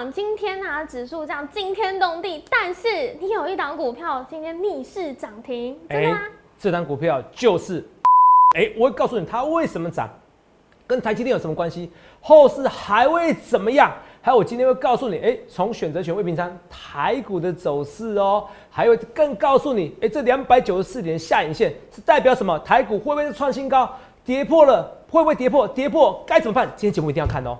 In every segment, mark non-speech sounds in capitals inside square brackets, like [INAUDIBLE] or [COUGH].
长，今天啊指数这样惊天动地，但是你有一档股票今天逆势涨停，真的吗？这档股票就是，哎，我会告诉你它为什么涨，跟台积电有什么关系，后市还会怎么样？还有我今天会告诉你，哎，从选择权未平仓台股的走势哦，还会更告诉你，哎，这两百九十四点下影线是代表什么？台股会不会创新高？跌破了会不会跌破？跌破该怎么办？今天节目一定要看哦。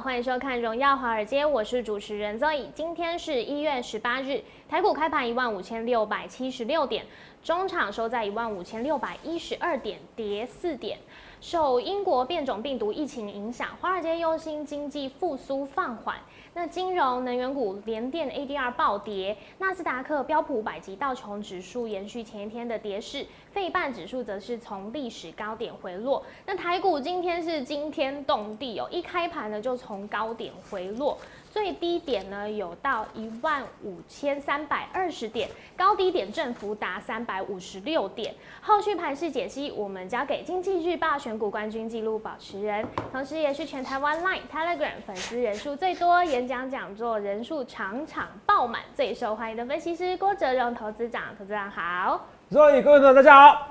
欢迎收看《荣耀华尔街》，我是主持人 Zoe。今天是一月十八日，台股开盘一万五千六百七十六点，中场收在一万五千六百一十二点，跌四点。受英国变种病毒疫情影响，华尔街忧心经济复苏放缓。那金融、能源股联电 ADR 暴跌，纳斯达克、标普五百及道琼指数延续前一天的跌势，费半指数则是从历史高点回落。那台股今天是惊天动地哦，一开盘呢就从高点回落。最低点呢有到一万五千三百二十点，高低点振幅达三百五十六点。后续盘势解析，我们交给经济日报选股冠军纪录保持人，同时也是全台湾 Line、Telegram 粉丝人数最多、演讲讲座人数场场爆满、最受欢迎的分析师郭哲荣投资长。投资长好，所以各位朋友大家好，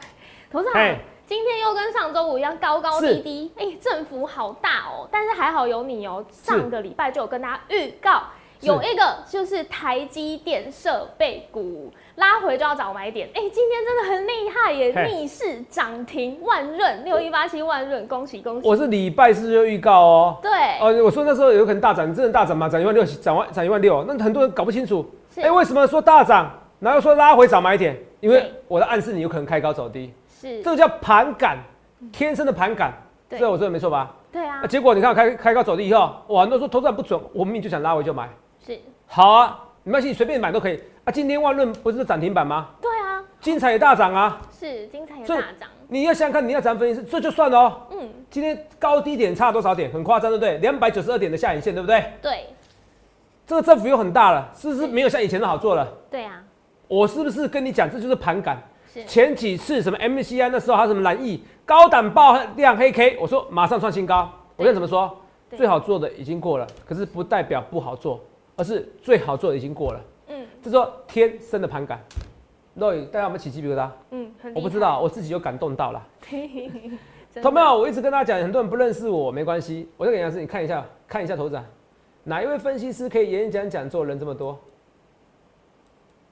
投资长。今天又跟上周五一样高高低低，哎、欸，振幅好大哦。但是还好有你哦，上个礼拜就有跟大家预告，有一个就是台积电设备股拉回就要找买点。哎、欸，今天真的很厉害耶，逆势涨停万润六一八七万润，恭喜恭喜！我是礼拜四就预告哦。对。哦，我说那时候有可能大涨，真的大涨吗？涨一万六，涨万涨一万六，那很多人搞不清楚。哎、欸，为什么说大涨，然后说拉回找买点？因为我的暗示你有可能开高走低。是，这个叫盘感，天生的盘感，这我说的没错吧？对啊。结果你看开开高走低以后，哇，很多说投资不准，我明明就想拉回就买。是。好啊，没关系，随便买都可以啊。今天万润不是涨停板吗？对啊。精彩也大涨啊。是，精彩也大涨。你要想想看，你要涨分析师，这就算了哦。嗯。今天高低点差多少点？很夸张，对不对？两百九十二点的下影线，对不对？对。这个振幅又很大了，是不是没有像以前的好做了？对啊。我是不是跟你讲，这就是盘感？前几次什么 MCI 那时候还有什么蓝翼高档爆量黑 K，我说马上创新高。我跟你怎么说？最好做的已经过了，可是不代表不好做，而是最好做的已经过了。嗯，这说天生的盘感。Roy，大家有没有起鸡皮疙瘩？嗯，我不知道，我自己有感动到了。[LAUGHS] 同没有？我一直跟大家讲，很多人不认识我，没关系，我就给杨师你看一下，看一下头展，哪一位分析师可以演讲讲座人这么多？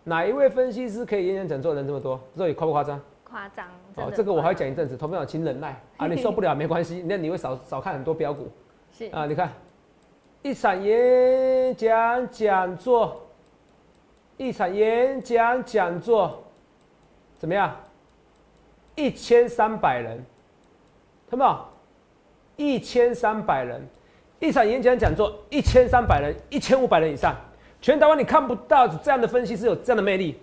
哪一位分析师可以演讲讲座人这么多？这里夸不夸张？夸张哦，这个我还要讲一阵子。投票请忍耐啊，[LAUGHS] 你受不了没关系，那你会少少看很多标股。是啊，你看一场演讲讲座，一场演讲讲座怎么样？一千三百人，看到？一千三百人，一场演讲讲座，一千三百人，一千五百人以上。全台湾你看不到这样的分析师有这样的魅力，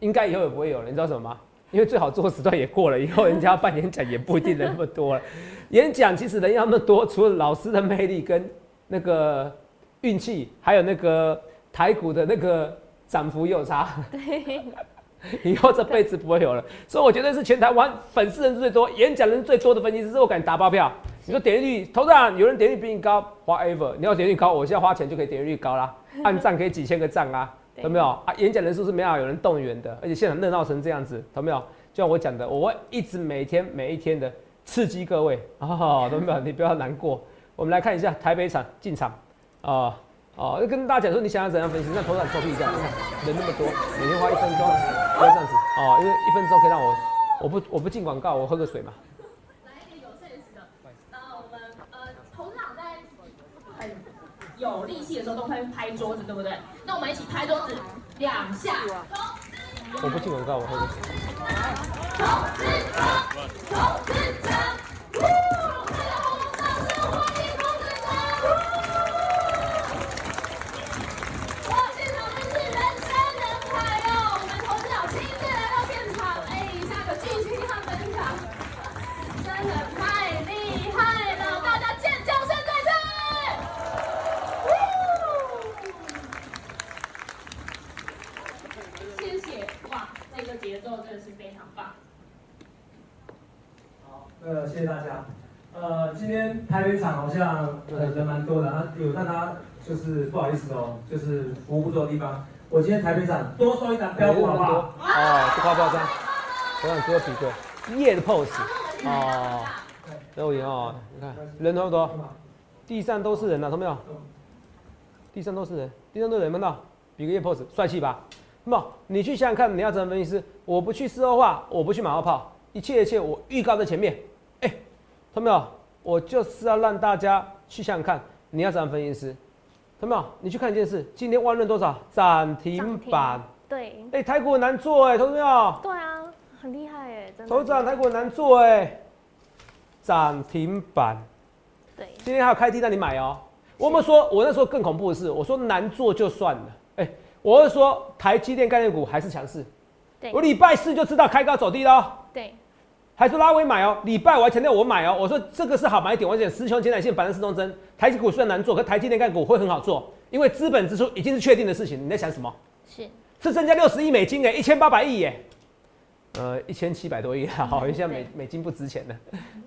应该以后也不会有了。你知道什么吗？因为最好做时段也过了，以后人家办演讲也不一定人那么多了。[LAUGHS] 演讲其实人要那么多，除了老师的魅力跟那个运气，还有那个台股的那个涨幅有差。对，[LAUGHS] 以后这辈子不会有了。所以我觉得是全台湾粉丝人最多、演讲人最多的分析师，我敢打包票。你说点击率，头上有人点击率比你高，whatever，你要点击率高，我现在花钱就可以点击率高啦。[LAUGHS] 按赞可以几千个赞啊，有没有啊？演讲人数是没有有人动员的，而且现场热闹成这样子，有没有？就像我讲的，我会一直每天每一天的刺激各位 [LAUGHS] 哦，有没有？你不要难过。我们来看一下台北场进场啊哦，就跟大家讲说你想要怎样分析，那头场作弊一下，你看人那么多，每天花一分钟，不要这样子哦，因为一分钟可以让我我不我不进广告，我喝个水嘛。有力气的时候都会拍桌子，对不对？那我们一起拍桌子两下。我不进广告，我喝个水。投资者，投资者，呜！大家好，掌声欢迎投资者！哇，现场真是人山人海哦！我们投资者亲自来到现场，哎，下个巨星要登场，真的太厉害了！大家尖叫声再次！个节奏真的是非常棒。好，呃，谢谢大家。呃，今天台北场好像呃人蛮多的，啊，有大家就是不好意思哦，就是服务不多的地方。我今天台北场多收一档标股好不好？啊，这夸不夸张？我想做比对，夜的 pose 哦，肉眼哦，你看人多不多？地上都是人呐、啊，懂没有？地上都是人，地上都是人，看到？比个夜 pose，帅气吧？那么你去想想看，你要怎么分析师？我不去事后化，我不去马后炮，一切一切我预告在前面。哎、懂没有？我就是要让大家去想想看，你要怎么分析师？懂没有？你去看一件事，今天万润多少？涨停板。对哎、台股很难做哎、投资没有？对啊，很厉害哎，真的。头涨台股很难做哎、涨停板，对，今天还有开低让你买哦、我们说，我那时候更恐怖的是，我说难做就算了，哎、我是说台积电概念股还是强势，对我礼拜四就知道开高走低了、哦，对，还说拉尾买哦、礼拜我还强调我买哦、我说这个是好买点，我讲十穷前乃线反正四中针，台积股虽然难做，可台积电概股会很好做，因为资本支出已经是确定的事情，你在想什么？是，是增加六十亿美金哎，一千八百亿耶，呃，一千七百多亿啊，好，现在美美金不值钱了，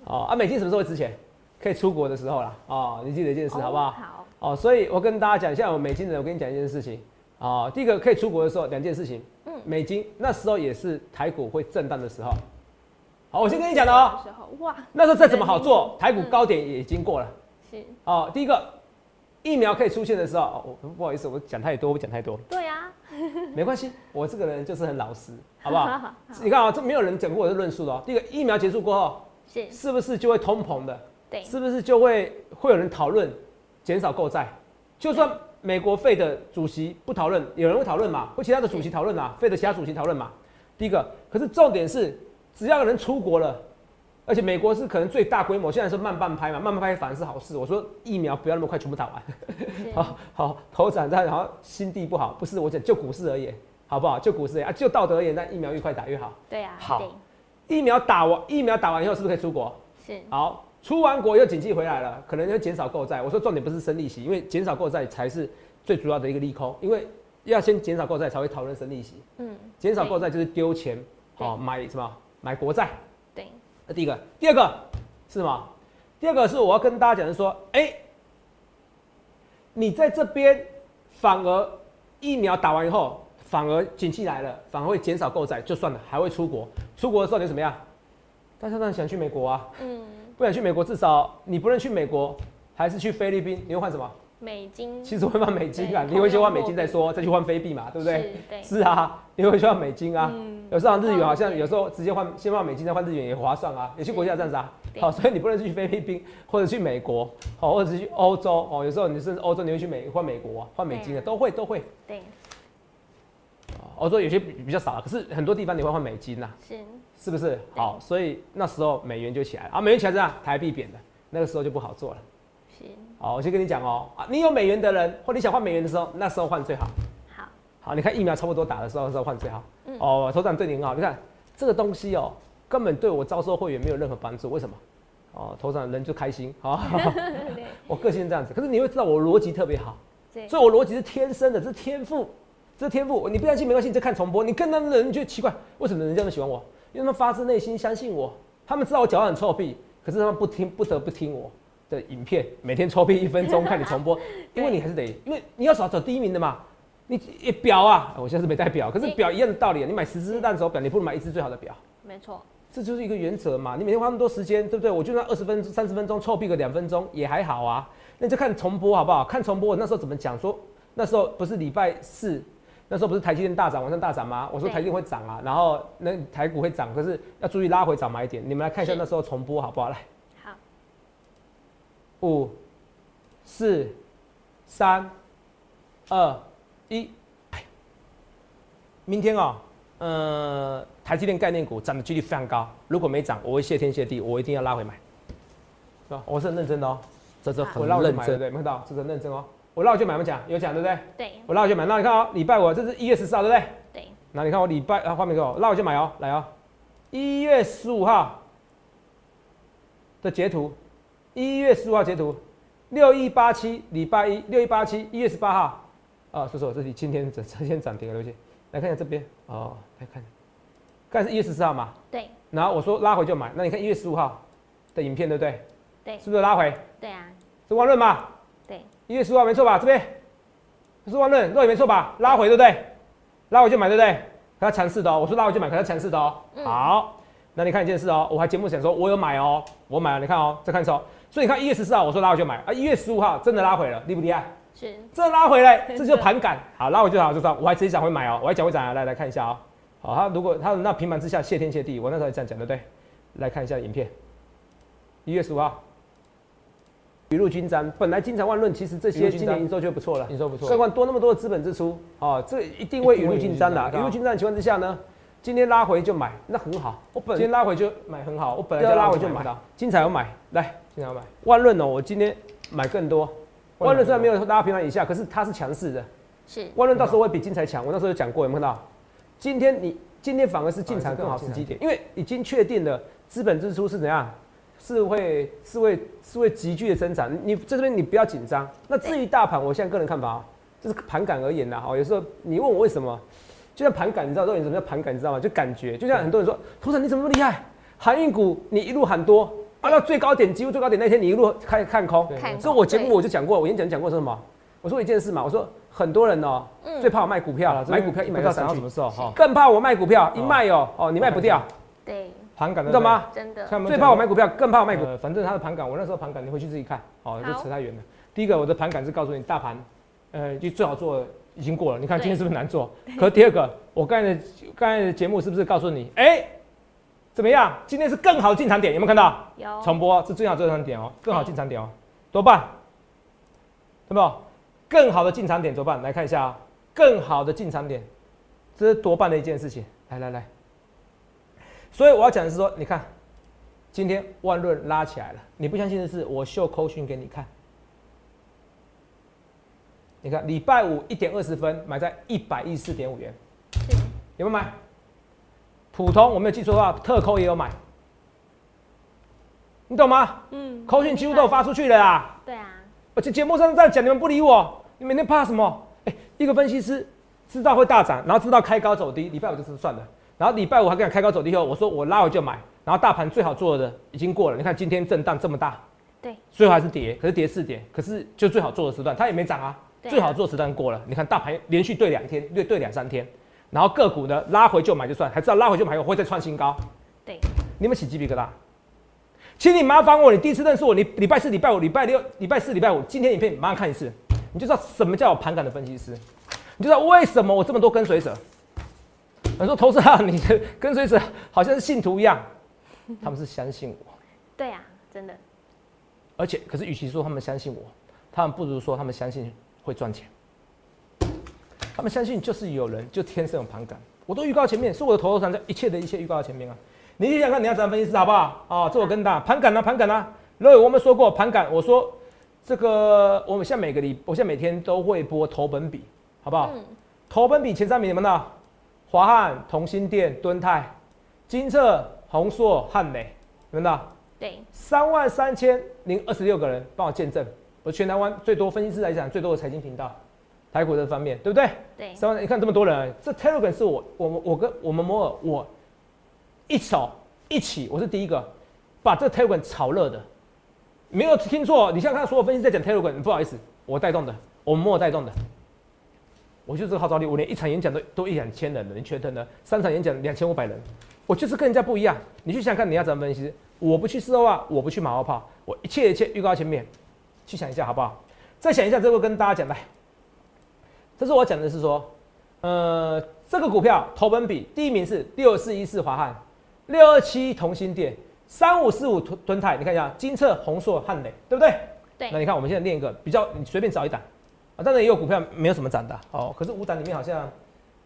哦啊，美金什么时候会值钱？可以出国的时候啦，哦，你记得一件事好不好？好，哦，所以我跟大家讲，现在我美金的，我跟你讲一件事情，哦，第一个可以出国的时候，两件事情，嗯美金那时候也是台股会震荡的时候，好，我先跟你讲的哦，那时候再怎么好做，台股高点也已经过了，是，哦，第一个疫苗可以出现的时候，哦，我不好意思，我讲太多，我讲太多，对呀，[LAUGHS] 没关系，我这个人就是很老实，好不好？[LAUGHS] 你看啊、这没有人讲过我的论述的哦。第一个，疫苗结束过后，是，是不是就会通膨的？对，是不是就会会有人讨论减少购债？就算美国费的主席不讨论，有人会讨论嘛？或其他的主席讨论嘛？费的其他主席讨论嘛？第一个，可是重点是，只要有人出国了，而且美国是可能最大规模，现在是慢半拍嘛，慢半拍反而是好事。我说疫苗不要那么快全部打完。是，[LAUGHS] 好好，头涨在，然后心地不好，不是我讲就股市而言，好不好？就股市而言啊，就道德而言，那疫苗越快打越好。对啊，好疫苗打完，疫苗打完以后是不是可以出国？是，好，出完国又经济回来了，可能要减少购债。我说重点不是升利息，因为减少购债才是最主要的一个利空，因为要先减少购债才会讨论升利息。嗯，减少购债就是丢钱，对哦，买什么？买国债。对，那第一个，第二个是什么？第二个是我要跟大家讲的说，哎、你在这边反而疫苗打完以后，反而景气来了，反而会减少购债，就算了，还会出国。出国的时候你怎么样？大家当然想去美国啊，嗯，不想去美国，至少你不论去美国还是去菲律宾，你会换什么？美金，其实会换美金啊，你会先换美金再说，再去换飞币嘛，对不对？是？对，是啊，你会去换美金啊。嗯有时候日元好像有时候直接换，先换美金再换日元也划算啊。有些国家这样子啊。好，所以你不能去菲律宾或者去美国，好，或者是去欧洲哦。有时候你甚至欧洲你会去美换美国啊换美金的，啊都会都会。对，哦欧洲有些比比较少啊，可是很多地方你会换美金呐、是，是不是？好，所以那时候美元就起来了啊，美元起来这样，台币贬的，那个时候就不好做了。是，好，我先跟你讲哦，啊，你有美元的人，或你想换美元的时候，那时候换最好。好，好，你看疫苗差不多打的时候，那时候换最好。嗯哦，头长对你很好。你看这个东西哦，根本对我招收会员没有任何帮助。为什么？哦，头长人就开心。[LAUGHS] 好、我个性是这样子。可是你会知道我逻辑特别好，对，所以我逻辑是天生的，这是天赋，这是天赋。你不相信没关系，你再看重播。你看他们的人就觉得奇怪，为什么人家那么喜欢我？因为他们发自内心相信我，他们知道我脚很臭屁，可是他们不听，不得不听我的影片，每天臭屁一分钟看你重播，[LAUGHS] 因为你还是得，因为你要找找第一名的嘛。你一表啊，我现在是没带表，可是表一样的道理，你买十只烂手表，你不如买一只最好的表。没错，这就是一个原则嘛。你每天花那么多时间，对不对？我就算二十分钟、三十分钟，臭屁个两分钟也还好啊。那你就看重播好不好？看重播，我那时候怎么讲？说那时候不是礼拜四，那时候不是台积电大涨，晚上大涨吗？我说台积电会涨啊，然后那台股会涨，可是要注意拉回涨买点。你们来看一下那时候重播好不好？来，好，五、四、三、二、一。哎明天哦，呃，台积电概念股涨的几率非常高。如果没涨，我会谢天谢地，我一定要拉回买，是吧？我是很认真的哦，这这好我绕就买，对不对？没看到，这是很认真哦。我绕就买，没讲，有讲对不对？对，我绕就买，那你看哦，礼拜五这是一月十四号，对不对？对，那你看我礼拜啊，画面给我，绕就买哦，来哦，一月十五号的截图，一月十五号截图，六一八七，礼拜一，六一八七，一月十八号，啊，叔叔，这里今天这这天涨停了，对不起，来看一下这边，哦，来看，看是一月十四号嘛，对然后我说拉回就买，那你看一月十五号的影片对不对？对是不是拉回？对啊，是万润嘛？对一月十五号没错吧？这边这是万润，肉也没错吧？拉回对不对？拉回就买对不对？可它强势的哦，我说拉回就买，可它强势的哦。嗯好，那你看一件事哦，我还节目想说我有买哦，我买了，你看哦，再看手，所以你看一月十四号我说拉回就买啊，一月十五号真的拉回了，厉不厉害？是真的拉回来，[LAUGHS] 这就盘感。好，拉回就好，就算。我还直接讲会买哦，我还讲会涨啊，来来看一下哦。好，它如果它那平盘之下谢天谢地，我那时候也这样讲，对不对？来看一下影片，一月十五号，雨露均沾。本来金常万润，其实这些今年营收就不错了，营收不错更何况多那么多的资本支出，哦，这一定会雨露均沾的雨露均沾的情况之下呢，今天拉回就买，那很好。我本今天拉回就买很好，我本来就要拉回就买，金彩有买，来经常买。万润哦，我今天买更多。万万润润虽然没有拉平盘以下，可是它是强势的。是万润到时候会比金财强，我那时候有讲过，有没有看到？今天你今天反而是进场更好时机点，因为已经确定了资本支出是怎样，是会是会是会急剧的增长。你这边你不要紧张。那至于大盘，我现在个人看法啊，这是盘感而言的哈。有时候你问我为什么，就像盘感，你知道到底什么叫盘感，你知道吗？就感觉，就像很多人说，头长你怎么那么厉害？航运股你一路喊多，啊到最高点几乎最高点那天你一路看看空，看空所以我节目我就讲过，我演讲讲过是什么？我说一件事嘛，我说很多人哦、嗯最怕我卖股票了，买股票一不买到涨到什么，时候哈？更怕我卖股票一卖哦、哦你卖不掉，对，盘感你懂？吗？真的最怕我卖股票，更怕我卖股。呃，反正它的盘感，我那时候盘感你回去自己看，哦，就扯太远了。第一个，我的盘感是告诉你大盘，呃，就最好做已经过了。你看今天是不是难做？可第二个，我刚才的刚才的节目是不是告诉你，哎、怎么样？今天是更好的进场点，有没有看到？有重播是最好进场点哦，更好进场点哦，多办，对不？更好的进场点多办，来看一下啊、更好的进场点，这是多办的一件事情。来来来，所以我要讲的是说，你看，今天万润拉起来了，你不相信的是，我秀扣讯给你看。你看，礼拜五一点二十分买在一百一十四点五元，有没有买？普通我没有记错的话，特扣也有买，你懂吗？嗯扣讯几乎都有发出去了啦。对啊，而且节目上这样讲，你们不理我，你每天怕什么？哎、一个分析师知道会大涨，然后知道开高走低，礼拜五就是算了。然后礼拜五还跟你讲开高走低后，我说我拉回就买，然后大盘最好做的已经过了。你看今天震荡这么大，对，最后还是跌，可是跌四点，可是就最好做的时段它也没涨啊，啊最好做的时段过了。你看大盘连续对两天，对对两三天，然后个股呢拉回就买就算，还知道拉回就买，我会再创新高。对，你们起鸡皮疙瘩？请你麻烦我，你第一次认识我，你礼拜四、礼拜五、礼拜六、礼拜四、礼拜五，今天影片马上看一次，你就知道什么叫有盘感的分析师，你就知道为什么我这么多跟随者。很多投资啊，你的跟随者好像是信徒一样，他们是相信我，对啊，真的而且可是与其说他们相信我，他们不如说他们相信会赚钱。他们相信就是有人就天生有盘感，我都预告前面，是我的头头上在一切的一切预告到前面啊。你想想看，你要怎样分析师好不好？啊，这我跟大盘感啊，盘感啊。如果我们说过盘感，我说这个我们现在每个礼，我现在每天都会播投本比，好不好？嗯投本比前三名你们呢？华汉、同心店、敦泰、金策、宏硕、汉美，你们呢？对，三万三千零二十六个人帮我见证，我全台湾最多分析师来讲最多的财经频道，台股这方面对不对？对，三万，你看这么多人，这 Telegram 是我我们我跟我们摩尔我一手一起，我是第一个把这 Telegram 炒热的，没有听错，你现在看，所有分析在讲 Telegram，不好意思，我带动的，我们摩尔带动的。我就这个号召力，我连一场演讲都都一两千人了，你缺灯呢？三场演讲两千五百人，我就是跟人家不一样。你去想想看，你要怎么分析？我不去事后啊，我不去马后炮，我一切一切预告前面，去想一下好不好？再想一下，这个跟大家讲来，这是我讲的是说，呃，这个股票投本比第一名是六四一四华汉，六二七同心店，三五四五屯屯泰，你看一下金策、宏硕、汉磊，对不对？对那你看我们现在练一个比较，你随便找一档啊，当然也有股票没有什么涨的啊哦，可是五档里面好像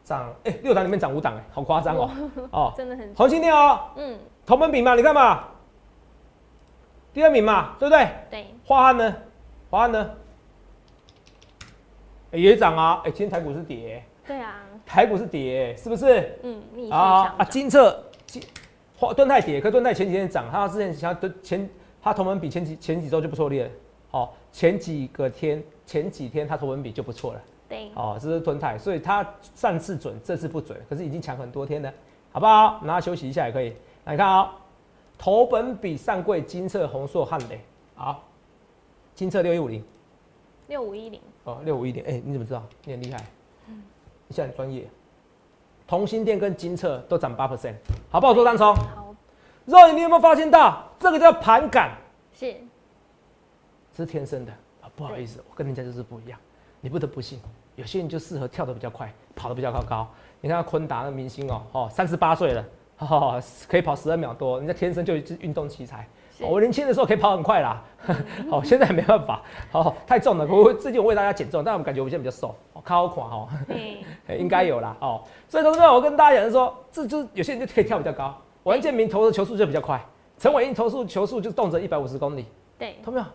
涨，哎、六档里面涨五档，哎，好夸张哦，[LAUGHS] 哦，真的很，同心店哦，嗯，投本比嘛，你看嘛，第二名嘛，对不对？对，华汉呢？华汉呢？哎也涨啊！哎、今天台股是跌、对啊，台股是跌、是不是？嗯，啊啊！金策金华盾泰跌，可盾泰前几天涨，它之前想要前它同门比前几前几周就不错列了，哦，前几个天前几天它同门比就不错了，对，哦，这是盾泰，所以它上次准，这次不准，可是已经强很多天了，好不好？然后休息一下也可以。来看啊、头本比上柜金策、宏硕、汉磊，好，金策六一五零，六五一零，哦，六五一零，哎，你怎么知道？你很厉害，嗯你现在很专业。同心店跟金策都涨八 percent，好不好？做单冲。好，肉眼，你有没有发现到这个叫盘感？是这是天生的啊！不好意思，我跟人家就是不一样，你不得不信。有些人就适合跳得比较快，跑得比较高高。你看昆达那明星哦，哦，三十八岁了，哦，可以跑十二秒多，人家天生就一只运动奇才。我年轻的时候可以跑很快啦，[LAUGHS] 好、现在没办法，好、太重了。我最近我为大家减重，但我感觉我现在比较瘦，哦，靠垮哦，嘿，[LAUGHS] 哎应该有啦。哦。所以同志们，我跟大家讲是说，这就是有些人就可以跳比较高，王建民投的球速就比较快，陈伟英投速球速就动辄一百五十公里，对，懂没有？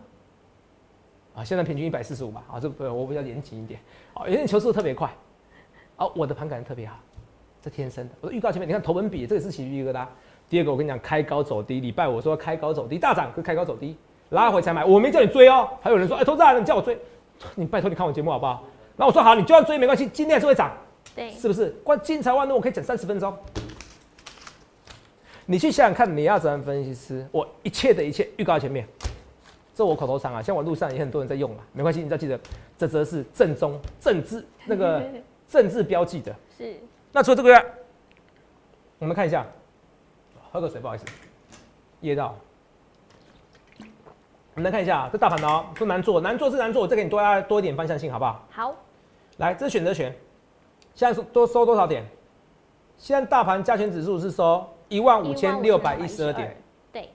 啊，现在平均一百四十五吧，啊，这不我比较严谨一点，啊，有些人球速特别快，啊，我的盘感特别好，这天生的。我的预告前面，你看头文比，这也是起鱼疙瘩。第二个，我跟你讲，开高走低，礼拜我说开高走低，大涨，可是开高走低，拉回才买，我没叫你追哦。还有人说，哎、投资人，你叫我追，[LAUGHS] 你拜托你看我节目好不好？那我说好，你就算追没关系，今天还是会涨，对，是不是？关金财万路，我可以讲三十分钟。你去想想看，你要怎样分析师？我一切的一切预告前面，这我口头禅啊，像我路上也很多人在用啊，没关系，你只要记得，这则是正宗政治那个政治标记的。是那除了这个，我们看一下，喝个水，不好意思，噎到。我们来看一下这大盘的哦，不难做，难做是难做，我再给你多加多一点方向性，好不好？好，来，这是选择权，现在是多收多少点？现在大盘加权指数是收一万五千六百一十二点，，对，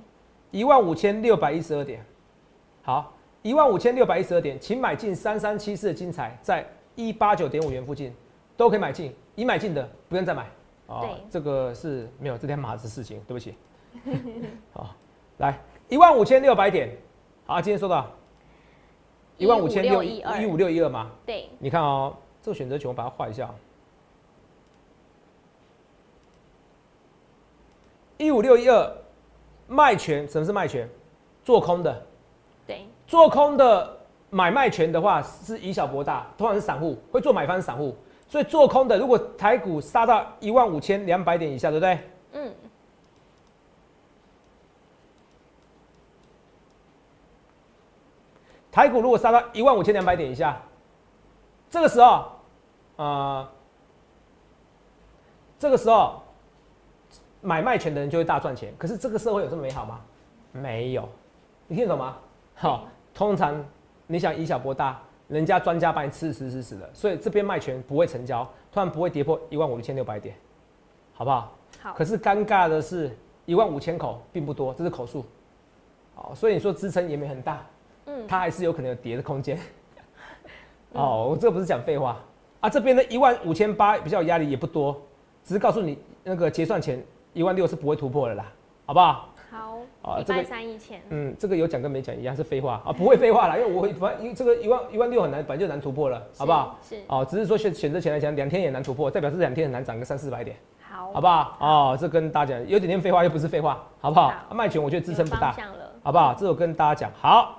一万五千六百一十二点。好，一万五千六百一十二点，请买进三三七四的精彩，在一八九点五元附近都可以买进，已买进的不用再买。哦对，这个是没有这天马子事情，对不起。[LAUGHS] 好，来一万五千六百点，好，今天收到一万五千六一15612一五六一二嘛。对，你看哦，这个选择权我把它画一下。一五六一二卖权，什么是卖权？做空的，对，做空的买卖权的话是以小博大，通常是散户会做买方是散户，所以做空的如果台股杀到一万五千两百点以下，对不对？嗯，台股如果杀到一万五千两百点以下，这个时候，呃，这个时候买卖权的人就会大赚钱。可是这个社会有这么美好吗？没有，你听得懂吗？好，通常你想以小博大，人家专家把你吃死死死的，所以这边卖权不会成交，突然不会跌破一万五千六百点，好不好？好可，是尴尬的是，一万五千口并不多，这是口数。好，所以你说支撑也没很大，嗯，它还是有可能有跌的空间。[LAUGHS] 哦，我这个不是讲废话啊，这边的一万五千八比较有压力也不多，只是告诉你那个结算前一万六是不会突破的啦，好不好？好，啊这个礼拜三以前，嗯，这个有讲跟没讲一样是废话啊，不会废话啦，因为我反正这个一万一万六很难，本来就难突破了，好不好？是，是哦，只是说选选择前来讲，两天也难突破，代表这两天很难涨个三四百点，好，好不好？哦，这跟大家讲有点点废话又不是废话，好不好？好啊卖权我觉得支撑不大好不好？这我跟大家讲好。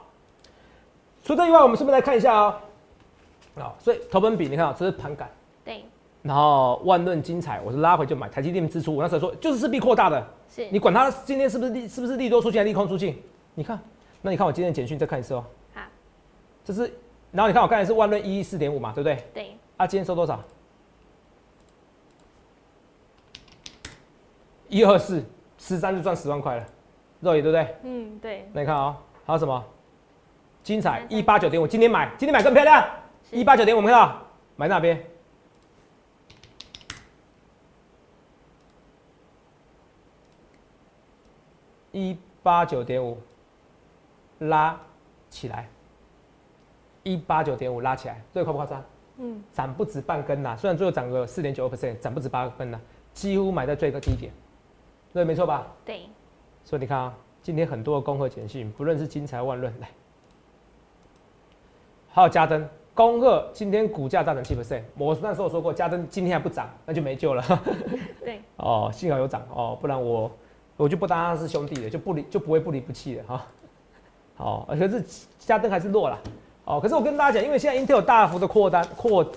除这以外，我们顺便来看一下哦。啊、所以投本比你看啊、这是盘感，对，然后万润精彩，我是拉回就买台积电支出，我那时候说就是势必扩大的，是，你管它今天是不是利是不是利多出尽还是利空出尽？你看，那你看我今天的简讯再看一次哦，好，这是，然后你看我刚才是万润一一四点五嘛，对不对？对，啊，今天收多少？一二四十三就赚十万块了，肉眼对不对？嗯，对，那你看啊、还有什么？精彩一八九点五，今天买，今天买更漂亮，一八九点五，我们看到买哪边？一八九点五，拉起来，一八九点五拉起来，这个夸不夸张？嗯，涨不止半根呐，虽然最后涨个四点九 percent，涨不止八根呐，几乎买在最高低点，对，没错吧？对，所以你看啊，今天很多的恭贺简讯，不论是金财万润来，还有嘉登，恭贺今天股价大涨七 percent。我那时候说过，嘉登今天还不涨，那就没救了。对，[LAUGHS] 哦，幸好有涨哦，不然我我就不当他是兄弟了，就不离就不会不离不弃了哈。好、可是嘉登还是弱了。哦，可是我跟大家讲，因为现在 Intel 大幅的扩单扩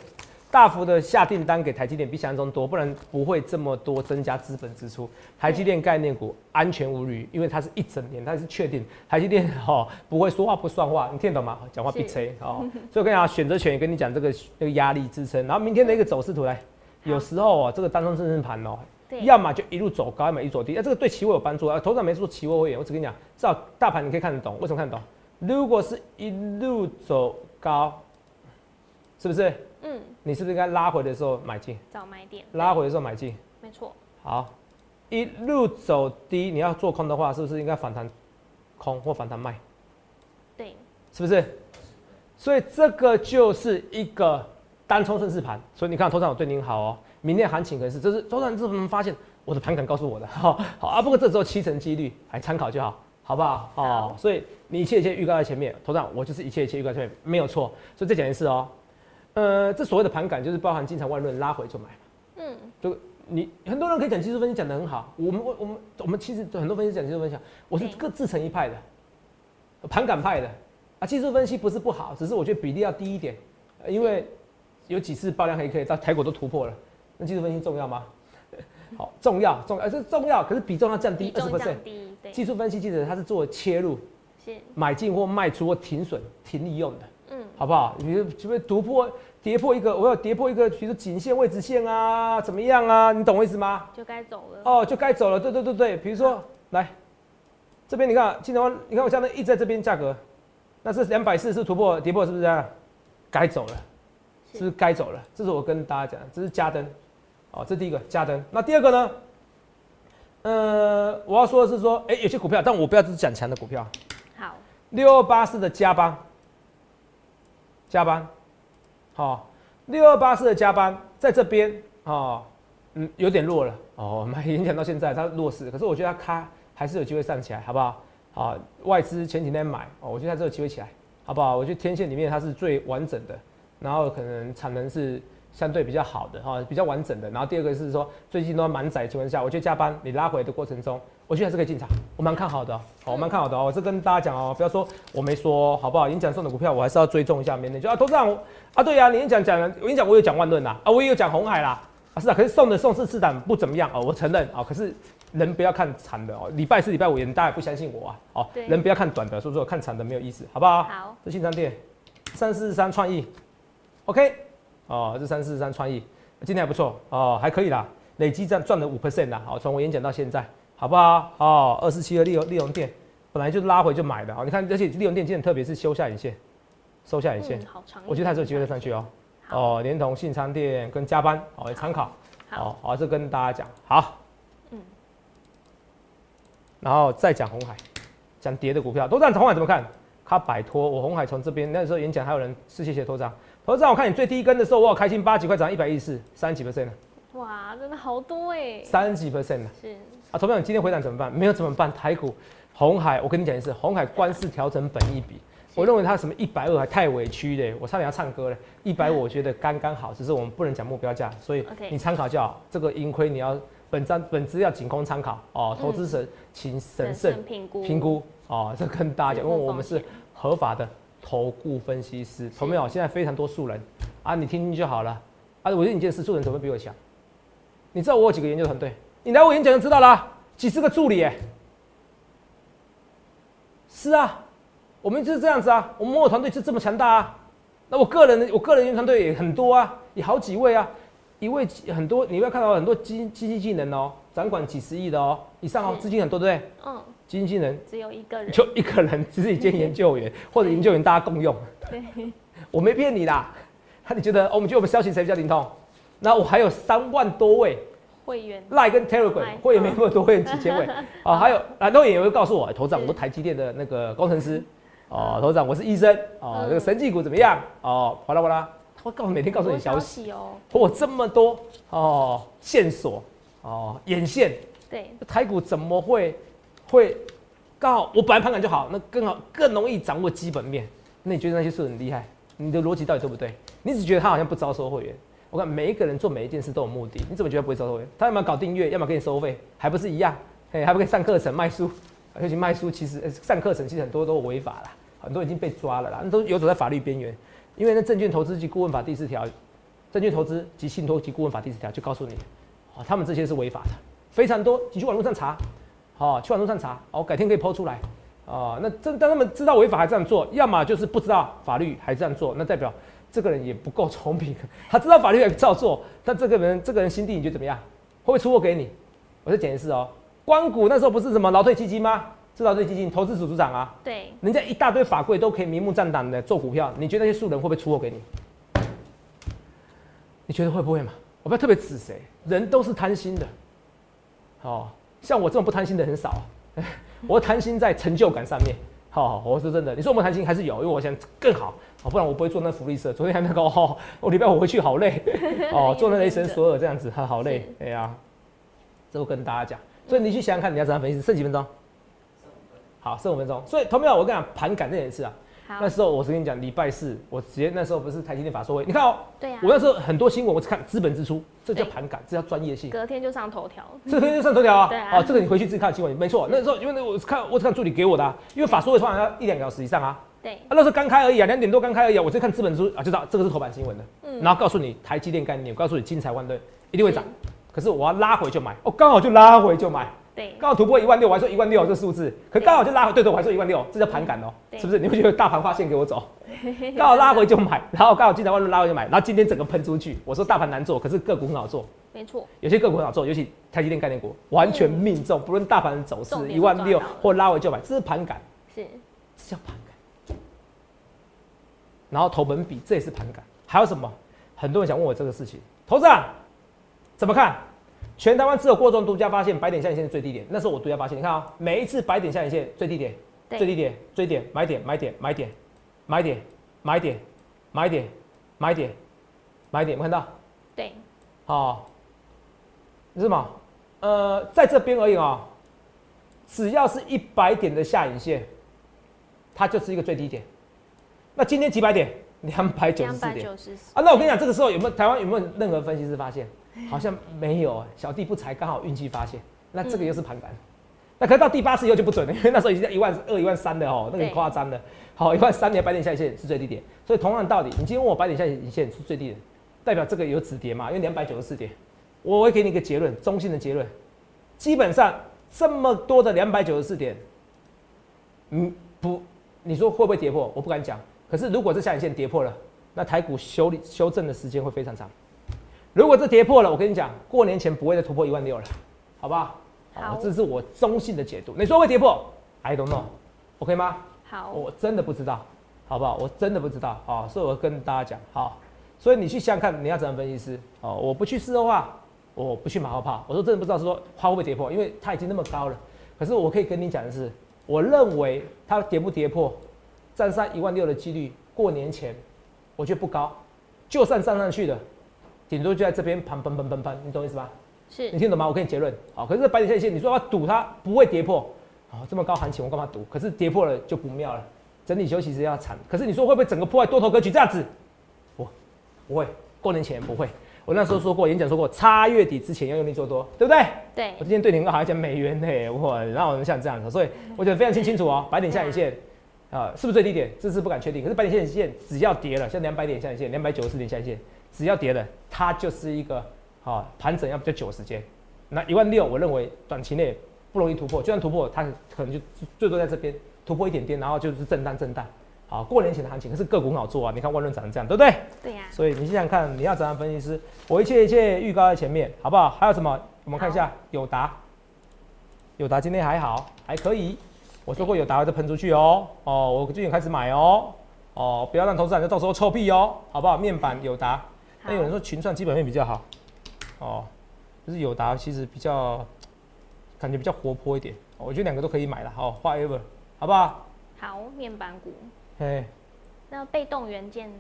大幅的下订单给台积电比想象中多，不然不会这么多增加资本支出。台积电概念股安全无虞，因为它是一整年，它是确定台积电哈、[LAUGHS] 不会说话不算话，你听得懂吗？讲话必吹哦。所以我跟你讲，选择权也跟你讲这个这个压力支撑，然后明天的一个走势图来，有时候哦，这个单冲正正盘哦，对，要么就一路走高，要么一路走低。啊，这个对期货有帮助啊。头上没说期货会员，我只跟你讲，至少大盘你可以看得懂。为什么看得懂？如果是一路走高，是不是？嗯，你是不是应该拉回的时候买进？找买点，拉回的时候买进。没错，好，一路走低，你要做空的话，是不是应该反弹空或反弹卖？对，是不是？所以这个就是一个单冲顺势盘。所以你看，头上我对您好哦。明天行情可能是，这是周上怎么发现我的盘感告诉我的？[LAUGHS] 好，好啊。不过这只有七成几率，还参考就好，好不好？哦好，所以你一切一切预告在前面，头上我就是一切一切预告在前面，没有错。所以再讲一次哦，呃，这所谓的盘感就是包含经常万论拉回就买嘛。嗯，就你很多人可以讲技术分析讲得很好，我们我我们我们其实很多分析讲技术分析，我是各自成一派的，盘感派的啊。技术分析不是不好，只是我觉得比例要低一点，呃因为有几次爆量黑 K 到台股都突破了，那技术分析重要吗？[LAUGHS] 好，重要重要，呃这重要，可是比重要降低二十比重 percent 降。低，对，技术分析记得它是做切入、是，买进或卖出或停损、停利用的。嗯，好不好？你就会突破、跌破一个，我要跌破一个，比如说颈线、位置线啊，怎么样啊？你懂我意思吗？就该走了，哦，就该走了。对对对对，比如说来这边，你看金条湾，你看我现在一直在这边价格，那是两百四是突破跌破，是不是这样？该走了，是不是该走了？这是我跟大家讲的，这是加灯，哦，这第一个加灯。那第二个呢？呃，我要说的是说，哎、有些股票，但我不要只是讲强的股票，好，六二八四的加班，加班，好、六二八四的加班在这边哦，嗯，有点弱了哦，买影响到现在它弱势，可是我觉得它开还是有机会上起来，好不好？啊，外资前几天买哦，我觉得它这有机会起来，好不好？我觉得天线里面它是最完整的，然后可能产能是相对比较好的哈、比较完整的。然后第二个是说最近都满载的情况下，我觉得加班你拉回的过程中，我觉得还是可以进场，我蛮看好的哦，好我蛮看好的哦。我这跟大家讲哦，不要说我没说，好不好？演讲送的股票我还是要追踪一下，免得就啊，董事长啊，对呀、你演讲讲了，我跟你讲，我有讲万润啦，啊，我也有讲红海啦，啊是啊，可是送的送是次档不怎么样哦，我承认啊、可是人不要看长的哦，礼拜四、礼拜五人大家也不相信我啊，哦对，人不要看短的，所以说看长的没有意思，好不好？好，这新商店三四三创意，OK，哦，这三四三创意今天还不错哦，还可以啦，累积赚赚了五 percent 啦，好，从我演讲到现在，好不好？哦，二四七的利用利用店本来就拉回就买的，哦，你看，而且利用店今天特别是修下影线，收下影线，嗯，好长，我觉得还是有机会再上去哦。哦，连同信昌店跟加班哦，也参考。好，哦，好，这跟大家讲好。嗯然后再讲红海，讲跌的股票，头长红海怎么看？它摆脱我红海从这边那时候演讲，还有人是谢谢头长。头长，我看你最低根的时候，我好开心八几块涨一百一十四，三十几 percent 了，哇，真的好多哎，三十几 percent 了。是，啊，头长，你今天回档怎么办？没有怎么办？台股红海，我跟你讲一次，红海官司调整本一比，我认为它什么一百二还太委屈嘞，我差点要唱歌了。[LAUGHS] 一百五我觉得刚刚好，只是我们不能讲目标价，所以你参考就好。这个盈亏你要本章本资要仅供参考哦，投资者请审慎评估，评估哦。这跟大家讲，因为我们是合法的投顾分析师，投没有？现在非常多素人啊，你听听就好了。啊，我觉得你这识素人怎么比我强？你知道我有几个研究团队？你来我演讲就知道啦，几十个助理哎。是啊，我们就是这样子啊，我们摩尔团队就这么强大啊。那我个人的我个人研究团队也很多啊，也好几位啊，一位很多，你会看到很多基基金技能哦，掌管几十亿的哦，以上哦，资金很多对不对？嗯，基金技能只有一个人，就一个人，只是一间研究员 [LAUGHS] 或者研究员大家共用，对，我没骗你啦。那你觉得、哦我们觉得我们消息谁比较灵通？那我还有三万多位会员，赖跟 Telegram Line，会员没那么多会员几千位。啊，[LAUGHS] 还有然后也会告诉我，头长我是台积电的那个工程师。[LAUGHS] 哦，头长我是医生。哦，嗯。这个神技股怎么样？哦？哗啦哗啦，他会告诉每天告诉你消消息，息哦，我这么多哦线索哦眼线，对，台股怎么会会刚好我本来盘感就好，那更好更容易掌握基本面。那你觉得那些是很厉害？你的逻辑到底对不对？你只觉得他好像不招收会员。我看每一个人做每一件事都有目的，你怎么觉得不会招收会员？他要么搞订阅，要么给你收费，还不是一样？哎，还不可以上课程卖书，尤其卖书其实、上课程其实很多都违法啦，很多已经被抓了啦，那都游走在法律边缘。因为那证券投资及顾问法第四条，证券投资及信托及顾问法第四条就告诉你，哦，他们这些是违法的，非常多，你去网络上查，好、去网络上查，哦，改天可以抛出来，哦，那这当他们知道违法还这样做，要么就是不知道法律还这样做，那代表这个人也不够聪明，他知道法律还照做，但这个人这个人心地你觉得怎么样？会不会出货给你？我再讲一次哦，光谷那时候不是什么劳退基金吗？是劳退基金投资组组长啊，对，人家一大堆法规都可以明目张胆的做股票，你觉得那些素人会不会出货给你？你觉得会不会嘛？我不要特别指谁，人都是贪心的。哦，像我这种不贪心的很少啊，[LAUGHS] 我贪心在成就感上面。好、我是真的。你说我们贪心还是有，因为我想更好，哦，不然我不会做那福利社。昨天还那个 [LAUGHS] 哦，我礼拜五回去好累，[LAUGHS] 哦，做那雷神索尔这样子，哈，好累。哎呀，这我跟大家讲，所以你去想想看，你要怎样分析？剩几分钟？好，剩五分钟。所以，同没有？我跟你讲，盘感这件事啊，好那，时候我是跟你讲，礼拜四我直接那时候不是台积电法说会，你看哦，对呀我，那时候很多新闻我只看资本支出，这叫对盘感，这叫专业性。隔天就上头条，这天就上头条啊！对啊哦，这个你回去自己看新闻，没错。那时候因为那我是看我只看助理给我的、啊，因为法说会通常要一两个小时以上啊。对啊，，那时候刚开而已啊，两点多刚开而已啊，我直接看资本支出啊，就知道这个是头版新闻的。嗯然后告诉你台积电概念，我告诉你金财万吨一定会涨，可是我要拉回就买，哦，刚好就拉回就买，对，刚好突破一万六，我还说一万六这数字，可刚好就拉回，对对，我还说一万六，这叫盘感哦，是不是？你会觉得大盘画线给我走，刚好拉回就买，然后刚好金财万吨拉回就买，然后今天整个喷出去，我说大盘难做，可是个股很好做，没错，有些个股很好做，尤其台积电概念股完全命中，不论大盘的走势一万六或拉回就买，这是盘感，是，这叫盘感。然后投本比这也是盘感，还有什么？很多人想问我这个事情，投资啊怎么看？全台湾只有过中独家发现白点下影线是最低点，那是我独家发现，你看啊、每一次白点下影线最低点，最低点，最低点，买点，买点，买点，买点，买点，买点，买点，买点，有没看到？对，好，是什么？呃，在这边而已啊、只要是一百点的下影线，它就是一个最低点。那今天几百点？两百九十四点啊！那我跟你讲，这个时候有没有台湾有没有任何分析师发现？好像没有、哎小弟不才，刚好运气发现。那这个又是盘感。那可是到第八次以后就不准了，因为那时候已经在一万二、一万三的哦，那个很夸张的。好，一万三年白点下影线是最低点，所以同样的道理，你今天问我白点下影线是最低点，代表这个有止跌嘛？因为两百九十四点，我会给你一个结论，中性的结论，基本上这么多的两百九十四点，嗯，不，你说会不会跌破？我不敢讲。可是如果这下影线跌破了，那台股修理修正的时间会非常长。如果这跌破了，我跟你讲，过年前不会再突破一万六了，好不好？好这是我中性的解读。你说会跌破？I don't know，OK、吗？好，我真的不知道，好不好？我真的不知道啊、所以我跟大家讲，好，所以你去想想看，你要怎么分析师哦？我不去试的话，我不去马后炮。我说真的不知道，是说它会不会跌破，因为它已经那么高了。可是我可以跟你讲的是，我认为它跌不跌破，站上一万六的几率，过年前我觉得不高。就算站上去了，顶多就在这边盘喷喷喷喷，你懂意思吧？是你听懂吗？我给你结论。好，可是这白点线线，你说要赌它不会跌破，好，这么高行情我干嘛赌？可是跌破了就不妙了，整体休息时要惨。可是你说会不会整个破坏多头格局这样子？不，不会，过年前不会。我那时候说过，演讲说过，差月底之前要用力做多，对不对？对我，今天对你很好，像讲美元呢，哇，然后像这样子，所以我觉得非常清清楚哦，白点下影线。啊，是不是最低点？这是不敢确定。可是白点下影线只要跌了，像两百点下影线、两百九十四点下影线，只要跌了，它就是一个啊盘整要比较久的时间。那一万六，我认为短期内不容易突破，就算突破，它可能就最多在这边突破一点点，然后就是震荡震荡。好，过年前的行情，可是个股很好做啊，你看万润涨成这样，对不对？对呀，所以你想想看，你要怎样分析师？我一切一切预告在前面，好不好？还有什么？我们看一下友达，友达今天还好，还可以。我说过友达会再喷出去哦，哦，我最近开始买哦，哦，不要让投资人到时候臭屁哦，好不好？面板友达，那有人说群创基本面比较好，哦，就是友达其实比较感觉比较活泼一点，我觉得两个都可以买了，好，whatever，好不好？好，面板股，嘿，那被动元件，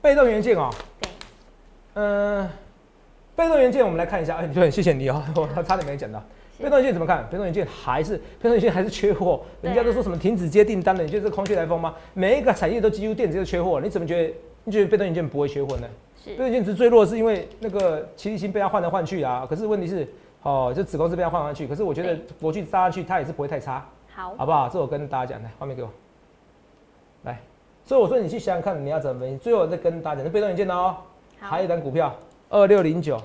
被动元件哦，对，嗯，被动元件我们来看一下，哎，对，谢谢你哦，[LAUGHS] 我差点没讲到。被动元件怎么看？被动元件还是被动元件还是缺货，人家都说什么停止接订单了，你觉得这空穴来风吗？每一个产业都几乎电子就缺货，你怎么觉得？你觉得被动元件不会缺货呢？被动是，元件只是最弱，是因为那个齐力新被它换来换去啊。可是问题是，哦，就子公司被它换来换去，可是我觉得对国巨搭上去它也是不会太差。好，好不好？这我跟大家讲，来画面给我，来。所以我说你去想想看，你要怎么分析。最后再跟大家讲，是被动元件的哦。好还有一单股票二六零九，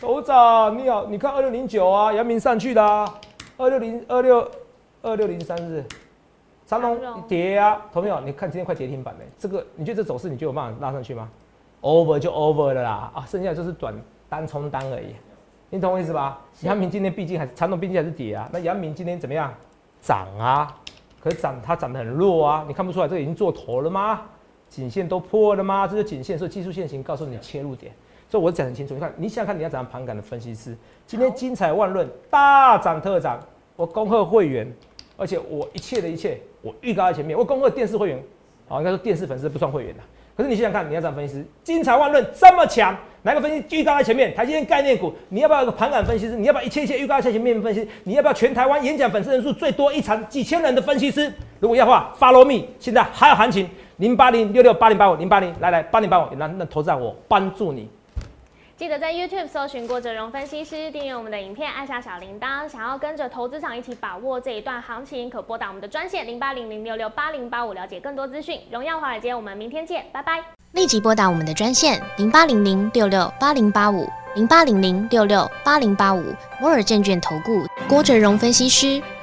头长你好，你看二六零九啊，阳明上去的啊，二六零二六二六零三日长长隆跌啊，投没有？你看今天快跌停板嘞，这个你觉得这走势你就有办法拉上去吗？over 就 over 了啦，啊，剩下就是短单冲单而已，你懂我意思吧？阳明今天毕竟还是传统毕竟还是跌啊，那阳明今天怎么样？涨啊，可是涨它涨得很弱啊，你看不出来这已经做头了吗？颈线都破了吗？这是颈线，所以技术线型告诉你切入点。所以我讲很清楚，你看，你想想看，你要怎样盘感的分析师？今天精彩万论，大涨特涨，我恭贺会员，而且我一切的一切，我预告在前面，我恭贺电视会员，好，应该说电视粉丝不算会员的。可是你想想看，你要这样分析师？精彩万论这么强，哪个分析预告在前面？台积电概念股，你要不要有个盘感分析师？你要不要一切一切预告在前面分析？你要不要全台湾演讲粉丝人数最多一场几千人的分析师？如果要的话，Follow me，现在还有行情，零八零六六八零八五零八零，来来八零八五，那那投资我帮助你。记得在 YouTube 搜寻郭哲荣分析师，订阅我们的影片，按下小铃铛。想要跟着投资场一起把握这一段行情，可拨打我们的专线零八零零六六八零八五，了解更多资讯。荣耀华尔街，我们明天见，拜拜。立即拨打我们的专线零八零零六六八零八五零八零零六六八零八五摩尔证券投顾郭哲荣分析师。